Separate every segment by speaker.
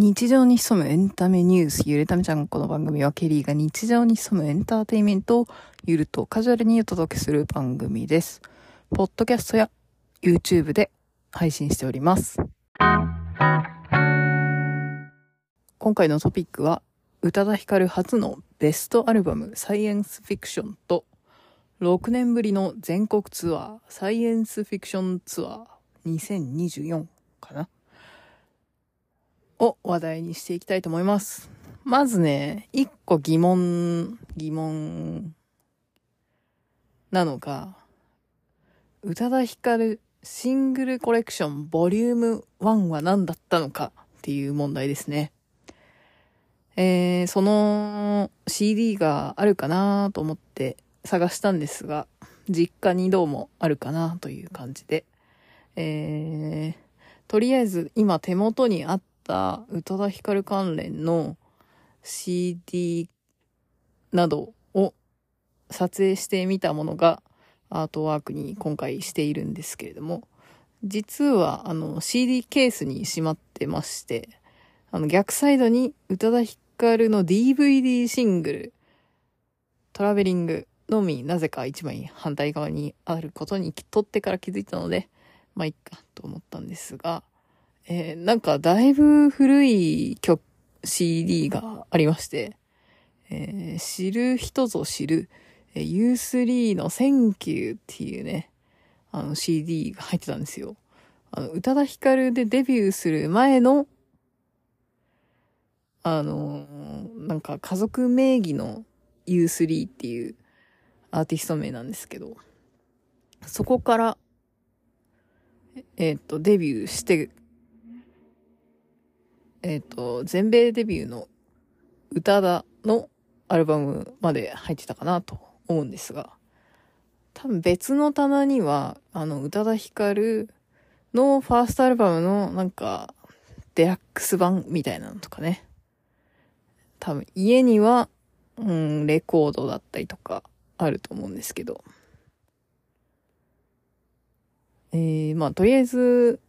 Speaker 1: 日常に潜むエンタメニュース、ゆるためちゃん。この番組はケリーが日常に潜むエンターテインメントをゆるとカジュアルにお届けする番組です。ポッドキャストや YouTube で配信しております。今回のトピックは、宇多田ヒカル初のベストアルバムサイエンスフィクションと、6年ぶりの全国ツアーサイエンスフィクションツアー2024かな？を話題にしていきたいと思います。まずね、一個疑問、疑問なのが、宇多田ヒカルシングルコレクションボリューム1は何だったのかっていう問題ですね。えー、その CD があるかなと思って探したんですが、実家にどうもあるかなという感じで、えー、とりあえず今手元にあった宇多田ヒカル関連の CD などを撮影してみたものがアートワークに今回しているんですけれども、実はあの CD ケースにしまってまして、あの逆サイドに宇多田ヒカルの DVD シングル、トラベリングのみなぜか一枚反対側にあることに撮ってから気づいたので、まあいいかと思ったんですが、えーなんかだいぶ古い曲、CD がありまして、えー知る人ぞ知る、え U3 の Thank You っていうね、あの CD が入ってたんですよ。あの、宇多田ヒカルでデビューする前の、あのーなんか家族名義の U3 っていうアーティスト名なんですけど、そこから、えっ、と、デビューして、えっ、と、全米デビューの歌田のアルバムまで入ってたかなと思うんですが、多分別の棚には、あの、宇多田ヒカルのファーストアルバムのなんか、デラックス版みたいなのとかね。多分家には、うん、レコードだったりとかあると思うんですけど。えー、まあ、とりあえず、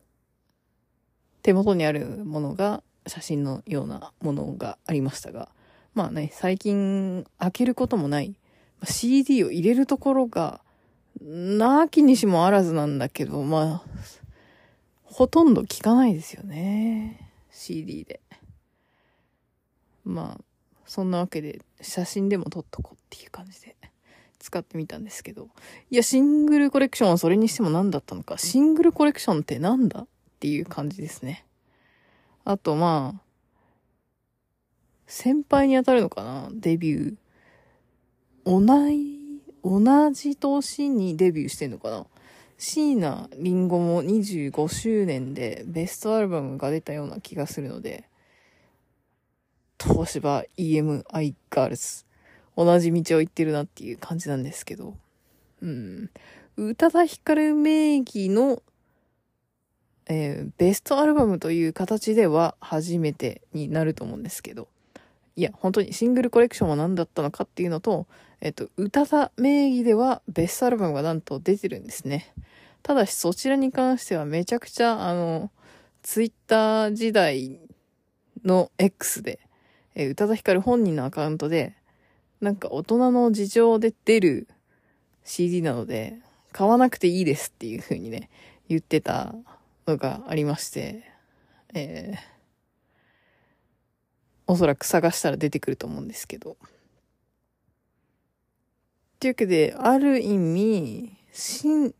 Speaker 1: 手元にあるものが写真のようなものがありましたが、まあね、最近開けることもない、CD を入れるところが、なきにしもあらずなんだけど、まあ、ほとんど聞かないですよね。CD で。まあ、そんなわけで写真でも撮っとこうっていう感じで使ってみたんですけど。いや、シングルコレクションはそれにしても何だったのか。シングルコレクションってなんだっていう感じですね。あと、まあ、先輩に当たるのかな？デビュー。同い、同じ年にデビューしてんのかな？椎名林檎も25周年でベストアルバムが出たような気がするので、東芝 EMI ガールズ。同じ道を行ってるなっていう感じなんですけど。うん。宇多田ヒカル名義の、えーベストアルバムという形では初めてになると思うんですけど。いや、本当にシングルコレクションは何だったのかっていうのと、えっと、宇多田名義ではベストアルバムがなんと出てるんですね。ただしそちらに関してはめちゃくちゃ、あの、ツイッター時代の X で、えー宇多田ヒカル本人のアカウントで、なんか大人の事情で出る CD なので、買わなくていいですっていう風にね、言ってたのがありまして、えー、おそらく探したら出てくると思うんですけど。というわけで、ある意味、真、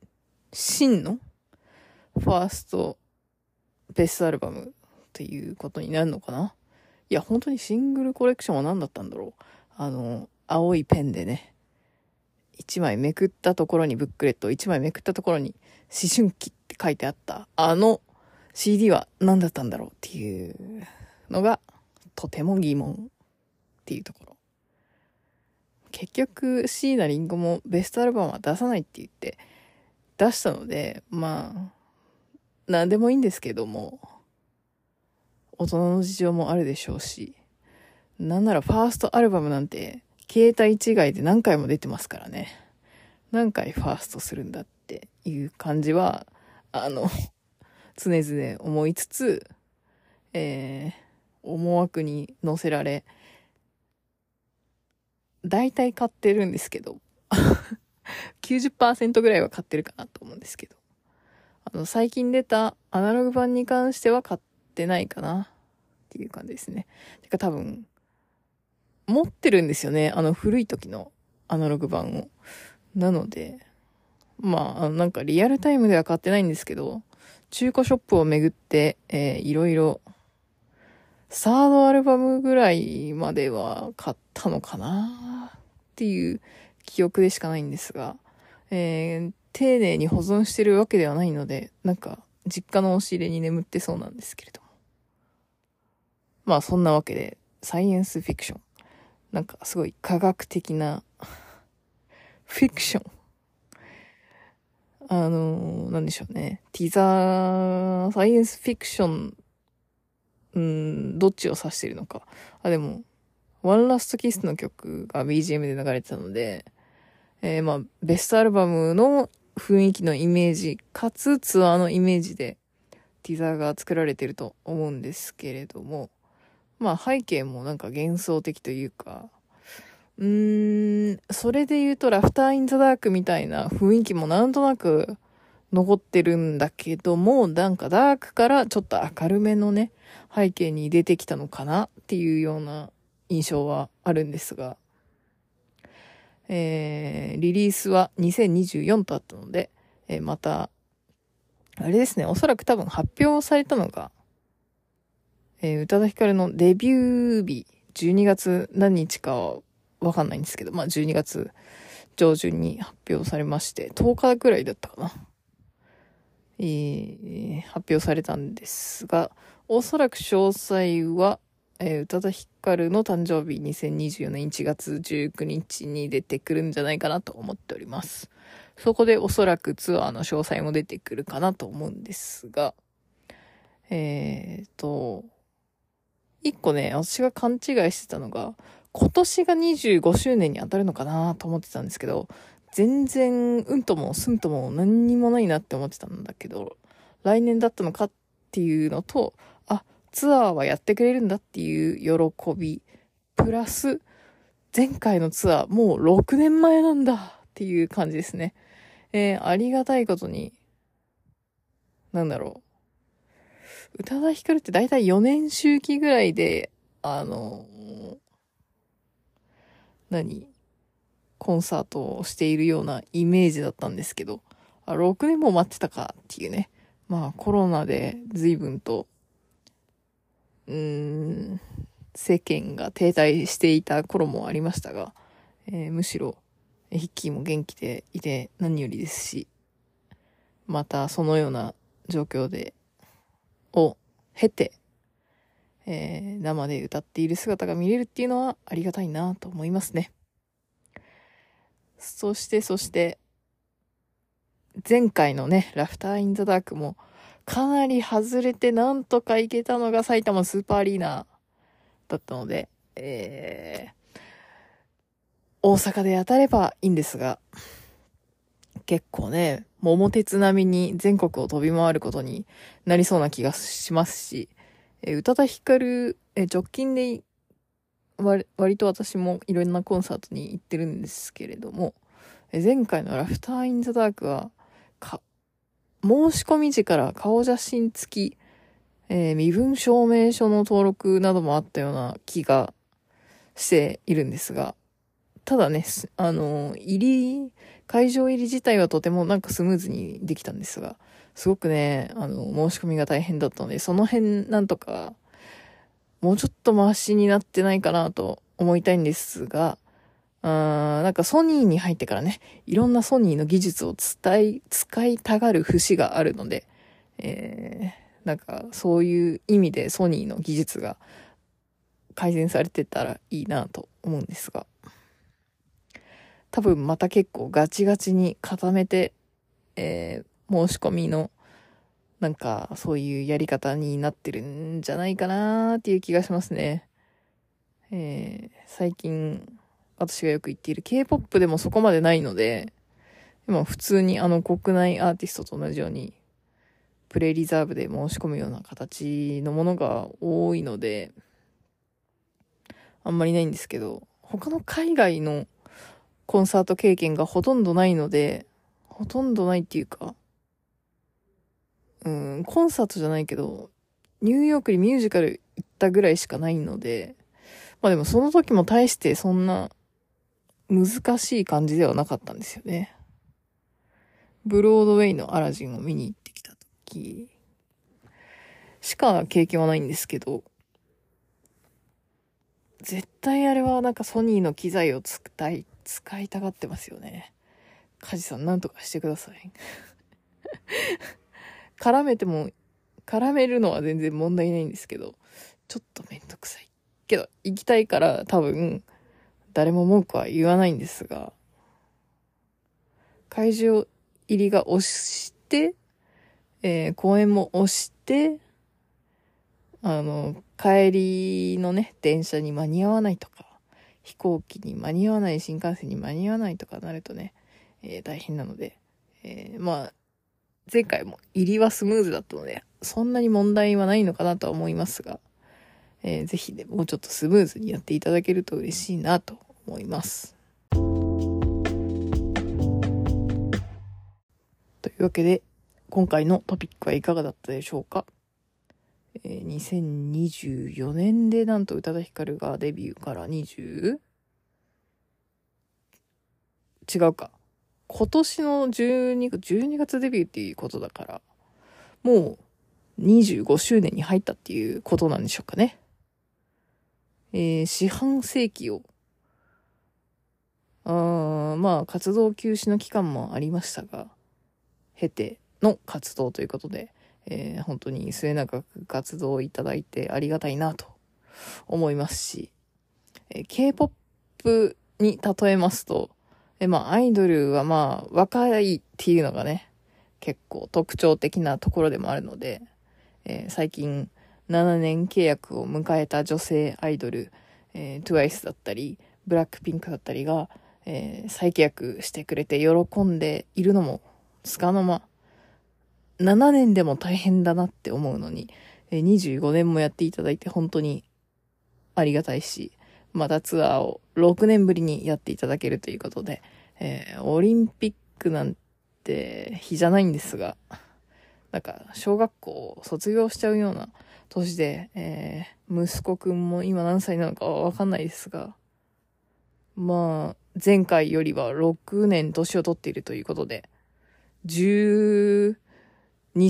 Speaker 1: 真のファーストベストアルバムっていうことになるのかな？いや、本当にシングルコレクションは何だったんだろう。あの、青いペンでね、一枚めくったところにブックレット、一枚めくったところに思春期っって書いてあった、あの CD は何だったんだろうっていうのが、とても疑問っていうところ。結局、椎名林檎もベストアルバムは出さないって言って出したので、まあ、なんでもいいんですけども、大人の事情もあるでしょうし、なんならファーストアルバムなんて、携帯違いで何回も出てますからね。何回ファーストするんだっていう感じは、あの、常々思いつつ、えー、思惑に乗せられ、大体買ってるんですけど、90%ぐらいは買ってるかなと思うんですけど、あの、最近出たアナログ版に関しては買ってないかなっていう感じですね。てか多分、持ってるんですよね。あの古い時のアナログ版を。なので、まあ、なんかリアルタイムでは買ってないんですけど、中古ショップを巡って、えー、いろいろ、サードアルバムぐらいまでは買ったのかなっていう記憶でしかないんですが、えー、丁寧に保存してるわけではないので、なんか、実家の押し入れに眠ってそうなんですけれども。まあ、そんなわけで、サイエンスフィクション。なんか、すごい科学的な フィクション。あのー、なんでしょうね。ティザー、サイエンスフィクション、うん、どっちを指してるのか。あ、でも、ワンラストキスの曲が BGM で流れてたので、えー、まあ、ベストアルバムの雰囲気のイメージ、かつツアーのイメージで、ティザーが作られてると思うんですけれども、まあ背景もなんか幻想的というか、うーん、それで言うと、ラフターインザダークみたいな雰囲気もなんとなく残ってるんだけども、なんかダークからちょっと明るめのね、背景に出てきたのかなっていうような印象はあるんですが、えー、リリースは2024とあったので、えー、また、あれですね、おそらく多分発表されたのが、えー、宇多田ヒカルのデビュー日、12月何日かわかんないんですけど、まあ12月上旬に発表されまして、10日くらいだったかな。えー、発表されたんですが、おそらく詳細は、えー、宇多田ヒカルの誕生日2024年1月19日に出てくるんじゃないかなと思っております。そこでおそらくツアーの詳細も出てくるかなと思うんですが、えーと、一個ね、私が勘違いしてたのが、今年が25周年に当たるのかなと思ってたんですけど、全然、うんともすんとも何にもないなって思ってたんだけど、来年だったのかっていうのと、あ、ツアーはやってくれるんだっていう喜び、プラス、前回のツアーもう6年前なんだっていう感じですね。えー、ありがたいことに、なんだろう。宇多田ヒカルってだいたい4年周期ぐらいで、あの何？コンサートをしているようなイメージだったんですけど、あ、6年も待ってたかっていうね。まあコロナで随分と、うーん、世間が停滞していた頃もありましたが、えー、むしろ、ヒッキーも元気でいて何よりですし、またそのような状況で、を経て、えー、生で歌っている姿が見れるっていうのはありがたいなと思いますね。そしてそして、前回のね、ラフターインザダークもかなり外れてなんとか行けたのが埼玉スーパーアリーナだったので、えー、大阪で当たればいいんですが、結構ね、桃鉄並みに全国を飛び回ることになりそうな気がしますし、えー、宇多田ヒカル、えー、直近で割割と私もいろんなコンサートに行ってるんですけれども、えー、前回のラフターインザダークは、か、申し込み時から顔写真付き、えー、身分証明書の登録などもあったような気がしているんですが、ただね、あの、入り、会場入り自体はとてもなんかスムーズにできたんですが、すごくね、あの、申し込みが大変だったので、その辺なんとか、もうちょっとマシになってないかなと思いたいんですが、あなんかソニーに入ってからね、いろんなソニーの技術を伝え、使いたがる節があるので、えー、なんかそういう意味でソニーの技術が改善されてたらいいなと思うんですが、多分また結構ガチガチに固めて、えー、申し込みの、なんか、そういうやり方になってるんじゃないかなーっていう気がしますね。えー、最近、私がよく言っている K-POP でもそこまでないので、今普通にあの国内アーティストと同じように、プレイリザーブで申し込むような形のものが多いので、あんまりないんですけど、他の海外のコンサート経験がほとんどないので、ほとんどないっていうか、うん、コンサートじゃないけど、ニューヨークにミュージカル行ったぐらいしかないので、まあでもその時も大してそんな難しい感じではなかったんですよね。ブロードウェイのアラジンを見に行ってきた時しか経験はないんですけど、絶対あれはなんかソニーの機材を使い、使いたがってますよね。カジさんなんとかしてください。絡めても、絡めるのは全然問題ないんですけど、ちょっとめんどくさい。けど、行きたいから多分、誰も文句は言わないんですが、会場入りが押して、えー、公演も押して、あの、帰りのね、電車に間に合わないとか、飛行機に間に合わない、新幹線に間に合わないとかなるとね、えー、大変なので、えー、まあ、前回も入りはスムーズだったので、そんなに問題はないのかなとは思いますが、えー、ぜひね、もうちょっとスムーズにやっていただけると嬉しいなと思います。というわけで、今回のトピックはいかがだったでしょうか？えー、2024年でなんと宇多田ヒカルがデビューから 20? 違うか。今年の12月、12月デビューっていうことだから、もう25周年に入ったっていうことなんでしょうかね。えー、四半世紀を、あまあ、活動休止の期間もありましたが、経ての活動ということで、えー、本当に末永く活動をいただいてありがたいなと思いますし、えー、K-POP に例えますと、えー、まあ、アイドルはまあ、若いっていうのがね、結構特徴的なところでもあるので、えー、最近7年契約を迎えた女性アイドル、えー、TWICE だったり、ブラックピンクだったりが、えー、再契約してくれて喜んでいるのもつかの間、7年でも大変だなって思うのに、え25年もやっていただいて本当にありがたいし、またツアーを6年ぶりにやっていただけるということで、えー、オリンピックなんて日じゃないんですが、なんか小学校を卒業しちゃうような年で、えー、息子くんも今何歳なのかわかんないですが、まあ、前回よりは6年年を取っているということで、12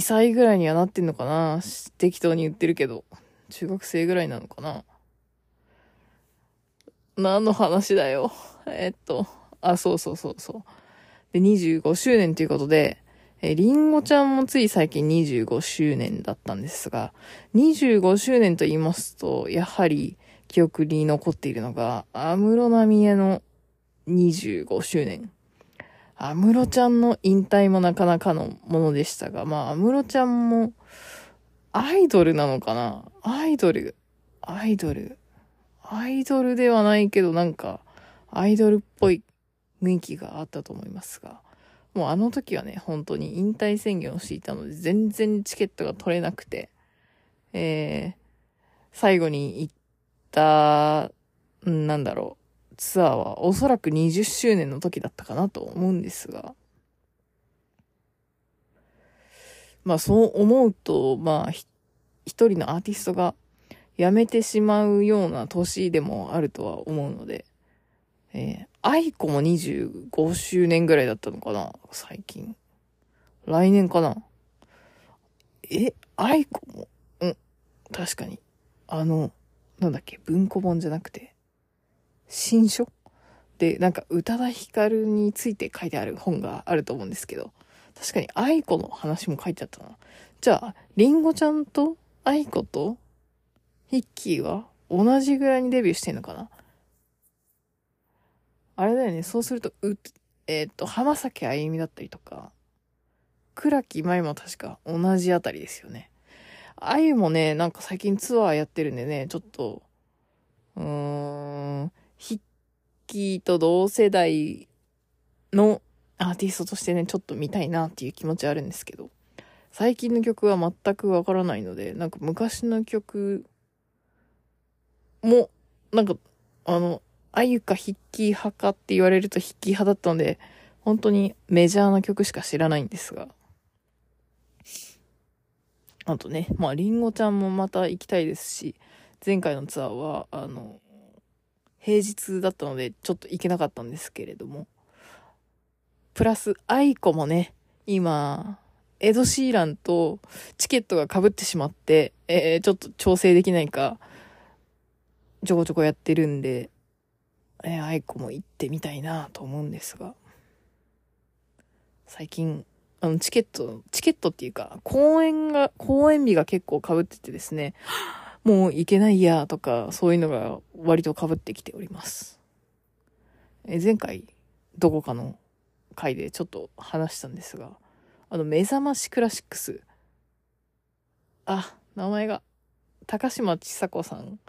Speaker 1: 歳ぐらいにはなってんのかな適当に言ってるけど。中学生ぐらいなのかな何の話だよ。えっと、あ、そうそうそうそう。で、25周年ということで、えりんごちゃんもつい最近25周年だったんですが、25周年と言いますと、やはり記憶に残っているのが、安室奈美恵の25周年。安室ちゃんの引退もなかなかのものでしたが、まあ、安室ちゃんも、アイドルなのかな？アイドル、アイドル、アイドルではないけど、なんか、アイドルっぽい雰囲気があったと思いますが、もうあの時はね、本当に引退宣言をしていたので、全然チケットが取れなくて、えー、最後に行った、なんだろう、ツアーはおそらく20周年の時だったかなと思うんですが、まあそう思うと、まあ一人のアーティストが辞めてしまうような年でもあるとは思うので、えー、愛子も25周年ぐらいだったのかな？最近。来年かな？え、愛子も？うん。確かに。あの、なんだっけ？文庫本じゃなくて、新書？で、なんか宇多田ヒカルについて書いてある本があると思うんですけど、確かに愛子の話も書いてあったな。じゃあ、りんごちゃんと愛子とヒッキーは同じぐらいにデビューしてんのかな？あれだよね、そうすると、う、えっ、と、浜崎あゆみだったりとか、倉木舞も確か同じあたりですよね。あゆもね、なんか最近ツアーやってるんでね、ちょっと、うーん、ヒッキーと同世代のアーティストとしてね、ちょっと見たいなっていう気持ちあるんですけど、最近の曲は全くわからないので、なんか昔の曲も、なんかあの、あゆかヒッキー派かって言われるとヒッキー派だったので、本当にメジャーな曲しか知らないんですが。あとね、まあ、りんごちゃんもまた行きたいですし、前回のツアーは、あの、平日だったので、ちょっと行けなかったんですけれども、プラス、愛子もね、今、エド・シーランとチケットが被ってしまって、えー、ちょっと調整できないか、ちょこちょこやってるんで、えー、愛子も行ってみたいなと思うんですが、最近、あの、チケット、チケットっていうか、公演が、公演日が結構被っててですね、もう行けないやとか、そういうのが割と被ってきております。え前回、どこかの回でちょっと話したんですが、あの、目覚ましクラシックス。あ、名前が、高島千佐子さん、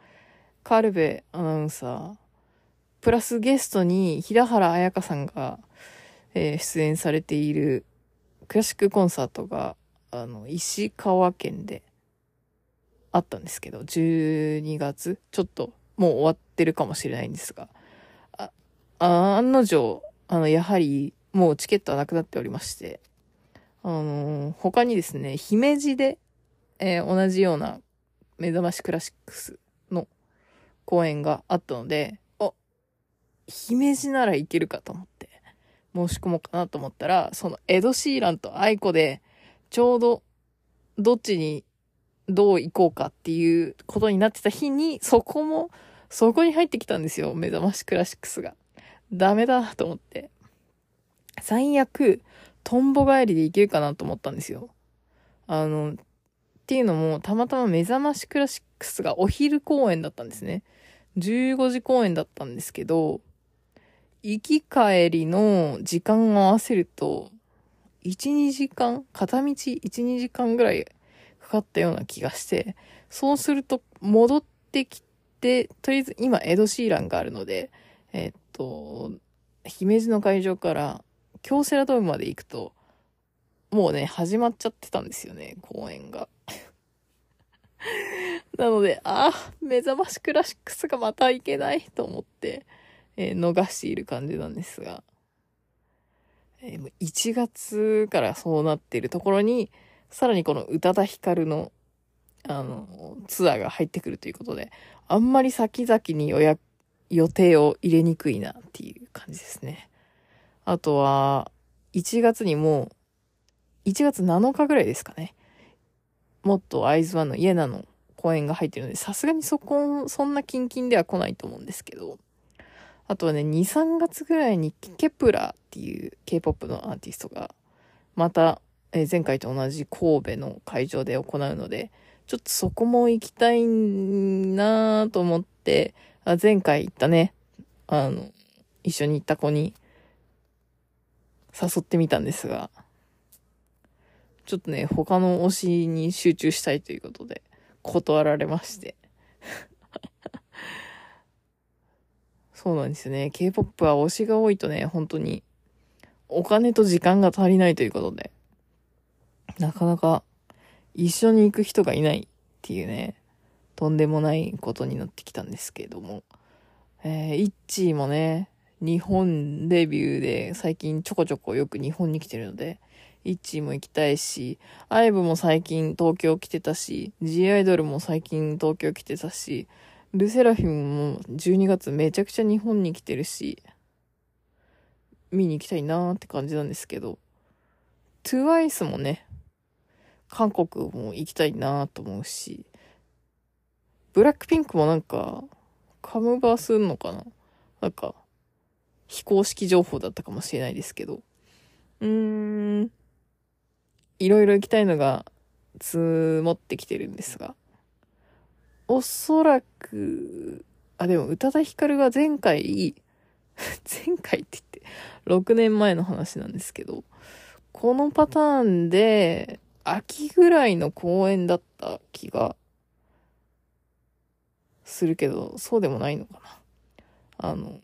Speaker 1: カルベアナウンサー、プラスゲストに平原綾香さんが、えー、出演されているクラシックコンサートが、あの、石川県であったんですけど、12月、ちょっともう終わってるかもしれないんですが、あ、案の定、あの、やはり、もうチケットはなくなっておりまして、あのー、他にですね、姫路で、えー、同じような目覚ましクラシックス公演があったので、あ、姫路ならいけるかと思って申し込もうかなと思ったら、そのエド・シーランと aiko で、ちょうどどっちにどう行こうかっていうことになってた日に、そこも、そこに入ってきたんですよ。めざましクラシックスが。ダメだと思って。最悪、トンボ帰りで行けるかなと思ったんですよ。あの、っていうのも、たまたま目覚ましクラシックスがお昼公演だったんですね。15時公演だったんですけど、行き帰りの時間を合わせると、1、2時間片道1、2時間ぐらいかかったような気がして、そうすると戻ってきて、とりあえず今エド・シーランがあるので、えっと、姫路の会場から京セラドームまで行くと、もうね、始まっちゃってたんですよね、公演が。なので、ああ、目覚ましクラシックスがまた行けないと思って、えー、逃している感じなんですが、えー、1月からそうなっているところに、さらにこの宇多田ヒカルの、あの、ツアーが入ってくるということで、あんまり先々に予約、予定を入れにくいなっていう感じですね。あとは、1月にもう1月7日ぐらいですかね。もっとアイズワンのイエナの公演が入ってるので、さすがにそこ、そんなキンキンでは来ないと思うんですけど、あとはね、2、3月ぐらいにケプラっていう K-POP のアーティストが、また、え前回と同じ神戸の会場で行うので、ちょっとそこも行きたいなぁと思って、あ前回行ったね、あの、一緒に行った子に誘ってみたんですが、ちょっとね、他の推しに集中したいということで、断られまして。そうなんですよね。K-POP は推しが多いとね、本当に、お金と時間が足りないということで、なかなか一緒に行く人がいないっていうね、とんでもないことになってきたんですけれども、えー、イッチーもね、日本デビューで最近ちょこちょこよく日本に来てるので、イッチーも行きたいし、アイブも最近東京来てたし、G アイドルも最近東京来てたし、ルセラフィムも12月めちゃくちゃ日本に来てるし、見に行きたいなーって感じなんですけど、TWICE もね、韓国も行きたいなーと思うし、ブラックピンクもなんか、カムバーすんのかな？なんか、非公式情報だったかもしれないですけど。うーん。いろいろ行きたいのが積もってきてるんですが。おそらく、あ、でも宇多田ヒカルが前回、前回って言って、6年前の話なんですけど、このパターンで、秋ぐらいの公演だった気がするけど、そうでもないのかな。あの、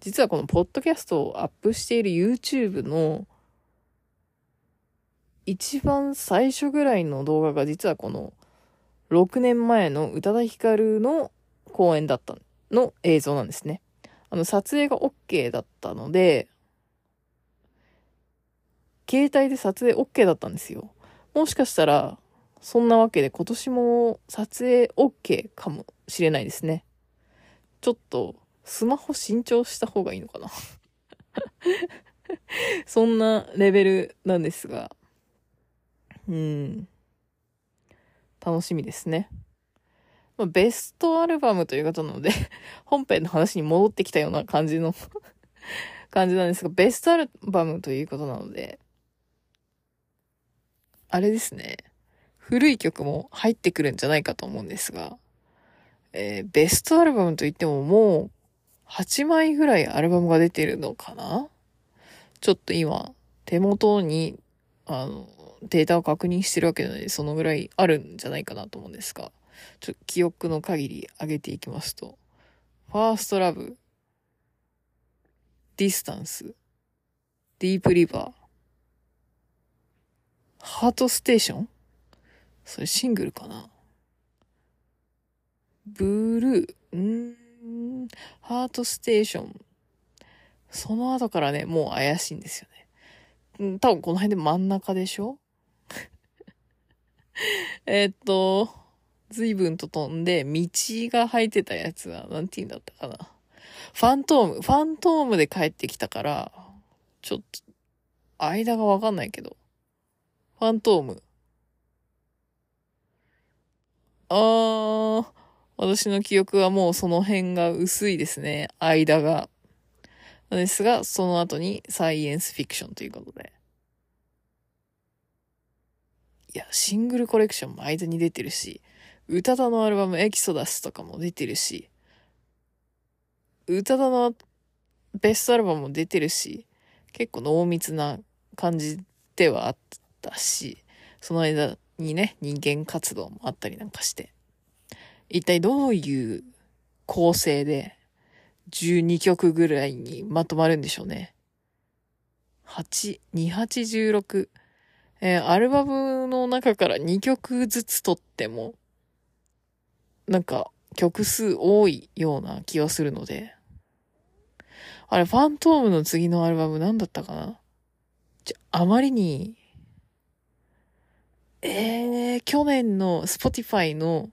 Speaker 1: 実はこのポッドキャストをアップしている YouTube の一番最初ぐらいの動画が実はこの6年前の宇多田ヒカルの公演だったの映像なんですね。あの、撮影が OK だったので、携帯で撮影 OK だったんですよ。もしかしたら、そんなわけで今年も撮影 OK かもしれないですね。ちょっと、スマホ新調した方がいいのかな そんなレベルなんですが、うん。楽しみですね。まあ、ベストアルバムということなので 本編の話に戻ってきたような感じの 感じなんですが、ベストアルバムということなので、あれですね。古い曲も入ってくるんじゃないかと思うんですが、えー、ベストアルバムといってももう8枚ぐらいアルバムが出てるのかな？ちょっと今、手元に、あの、データを確認してるわけなので、そのぐらいあるんじゃないかなと思うんですが、ちょ記憶の限り上げていきますと、 First Love、 Distance、 Deep River、 Heart Station それシングルかな Blue、んーハートステーション。その後からね、もう怪しいんですよね。多分この辺で真ん中でしょ？えっと、随分と飛んで、道が入ってたやつは、なんて言うんだったかな。ファントーム、ファントームで帰ってきたから、ちょっと、間がわかんないけど。ファントーム。あー、私の記憶はもうその辺が薄いですね。間が。ですが、その後にサイエンスフィクションということで。いや、シングルコレクションも間に出てるし、宇多田のアルバムエキソダスとかも出てるし、宇多田のベストアルバムも出てるし、結構濃密な感じではあったし、その間にね、人間活動もあったりなんかして、一体どういう構成で12曲ぐらいにまとまるんでしょうね。8、2816。えー、アルバムの中から2曲ずつ取っても、なんか曲数多いような気がするので、あれ、ファントームの次のアルバム何だったかな？じゃ、あまりに、えー、去年の Spotify の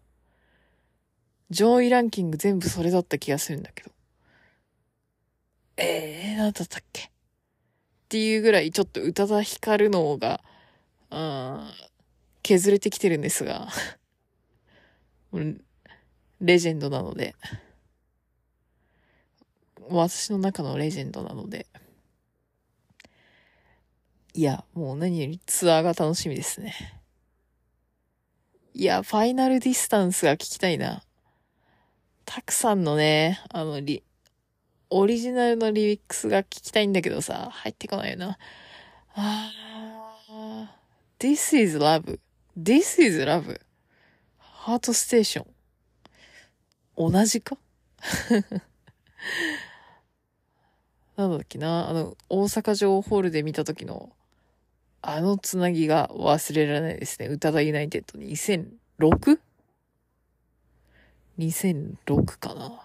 Speaker 1: 上位ランキング全部それだった気がするんだけど。えー、何だったっけ？っていうぐらいちょっと宇多田ヒカルのが、うん、削れてきてるんですが レジェンドなので、私の中のレジェンドなので、いや、もう何よりツアーが楽しみですね。いや、ファイナルディスタンスが聞きたいな。たくさんのね、あの、リ、オリジナルのリミックスが聞きたいんだけどさ、入ってこないよな。あー、This is love.This is love. ハートステーション。同じか？なんだっけな、あの、大阪城ホールで見た時の、あのつなぎが忘れられないですね。宇多田ユナイテッド 2006? 2006かな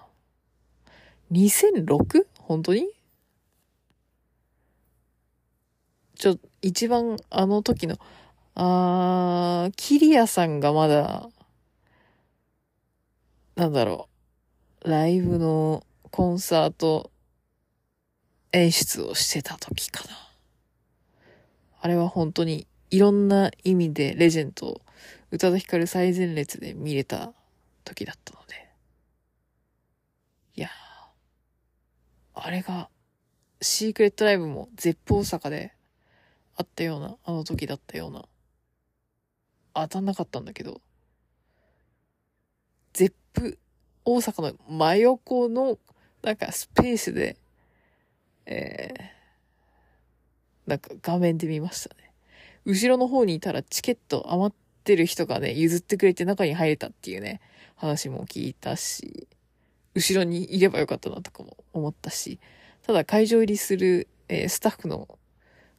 Speaker 1: ?2006? 本当に？ちょ、一番あの時の、あー、キリアさんがまだ、なんだろう、ライブのコンサート演出をしてた時かな。あれは本当にいろんな意味でレジェンド、宇多田ヒカル最前列で見れた時だったので。いやあれが、シークレットライブも絶プ大阪であったような、あの時だったような。当たんなかったんだけど、ゼップ大阪の真横の、なんかスペースで、えー、なんか画面で見ましたね。後ろの方にいたらチケット余ってる人がね、譲ってくれて中に入れたっていうね、話も聞いたし、後ろにいればよかったなとかも思ったし、ただ会場入りする、えー、スタッフの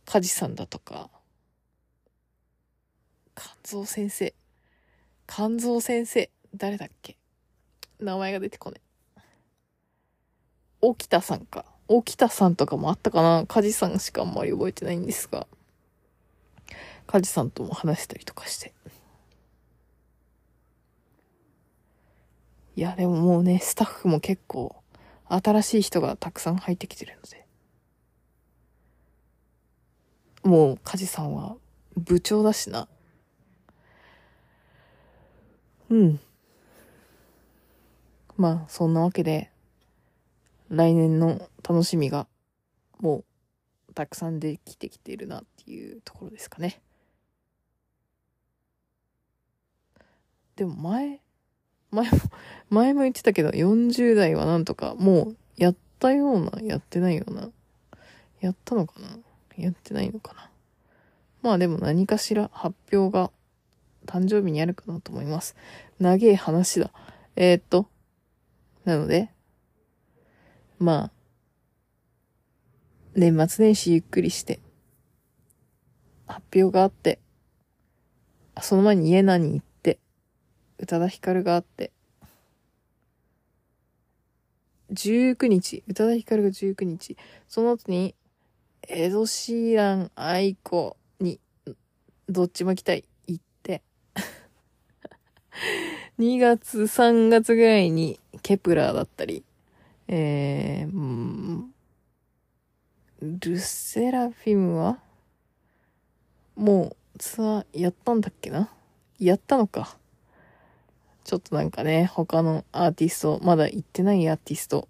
Speaker 1: 梶さんだとか、肝臓先生。肝臓先生。誰だっけ？名前が出てこね。沖田さんか。沖田さんとかもあったかな？梶さんしかあんまり覚えてないんですが、梶さんとも話したりとかして。いや、でももうね、スタッフも結構、新しい人がたくさん入ってきてるので。もう、梶さんは部長だしな。うん。まあ、そんなわけで、来年の楽しみが、もう、たくさんできてきているなっていうところですかね。でも前、前も、前も言ってたけど、40代はなんとか、もう、やったような、やってないような。やったのかな？やってないのかな？まあでも何かしら発表が誕生日にあるかなと思います。長え話だ。えー、っと、なので、まあ、年末年始ゆっくりして、発表があって、その前に家ナに行って、宇多田ヒカルがあって、19日、宇多田ヒカルが19日、その後に、エド・シーラン、 aiko に、どっちも行きたい、2月、3月ぐらいに、ケプラーだったり、えー、うん、ルセラフィムは？もうツアーやったんだっけな？やったのか。ちょっとなんかね、他のアーティスト、まだ行ってないアーティスト。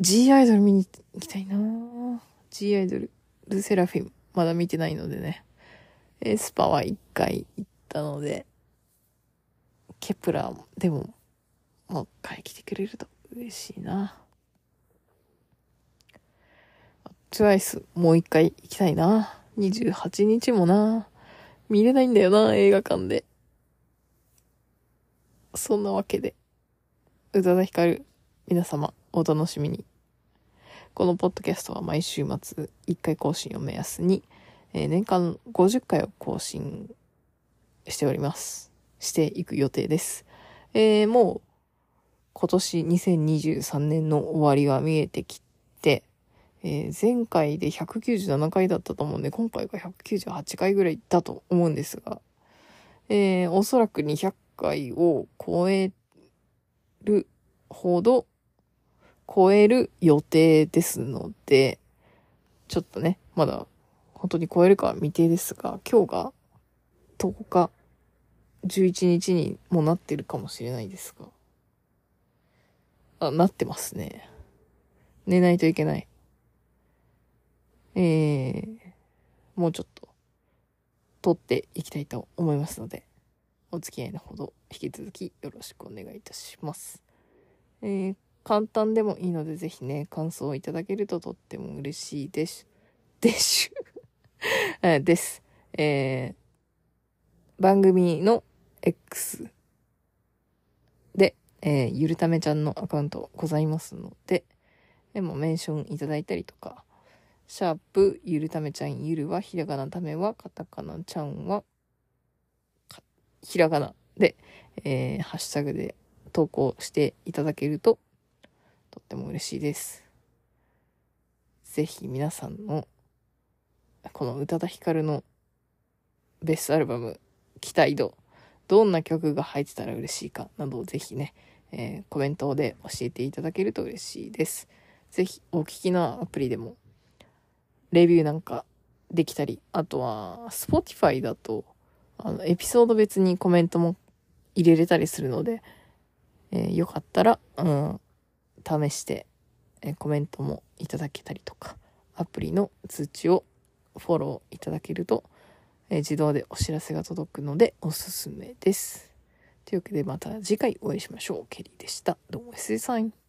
Speaker 1: G アイドル見に行きたいな G アイドル、ルセラフィム、まだ見てないのでね。エスパは一回行ったので、ケプラーも、でも、もう一回来てくれると嬉しいな。トゥワイス、もう一回行きたいな。28日もな。見れないんだよな、映画館で。そんなわけで、宇多田ヒカル、皆様、お楽しみに。このポッドキャストは毎週末1回更新を目安に、えー、年間50回を更新しております。していく予定です。えー、もう今年2023年の終わりが見えてきて、えー、前回で197回だったと思うんで、今回が198回ぐらいだと思うんですが、えー、おそらく200回を超えるほど、超える予定ですので、ちょっとね、まだ本当に超えるかは未定ですが、今日が10日、11日にもなってるかもしれないですが、あ、なってますね。寝ないといけない。えー、もうちょっと、撮っていきたいと思いますので、お付き合いのほど引き続きよろしくお願いいたします。えー、簡単でもいいのでぜひね、感想をいただけるととっても嬉しいです。でしゅ です。えー、番組の X でえー、ゆるためちゃんのアカウントございますので、でもメンションいただいたりとか、シャープゆるためちゃんゆるはひらがなためはカタカナちゃんはひらがなで、えー、ハッシュタグで投稿していただけるととっても嬉しいです。ぜひ皆さんのこの宇多田ヒカルのベストアルバム期待度どんな曲が入ってたら嬉しいかなどをぜひねえー、コメントで教えていただけると嬉しいです。ぜひお聞きのアプリでもレビューなんかできたり、あとは Spotify だとあのエピソード別にコメントも入れれたりするので、えー、よかったら、うん、試して、えー、コメントもいただけたりとか、アプリの通知をフォローいただけると、えー、自動でお知らせが届くのでおすすめです。というわけでまた次回お会いしましょう。ケリーでした。どうも SJ さん。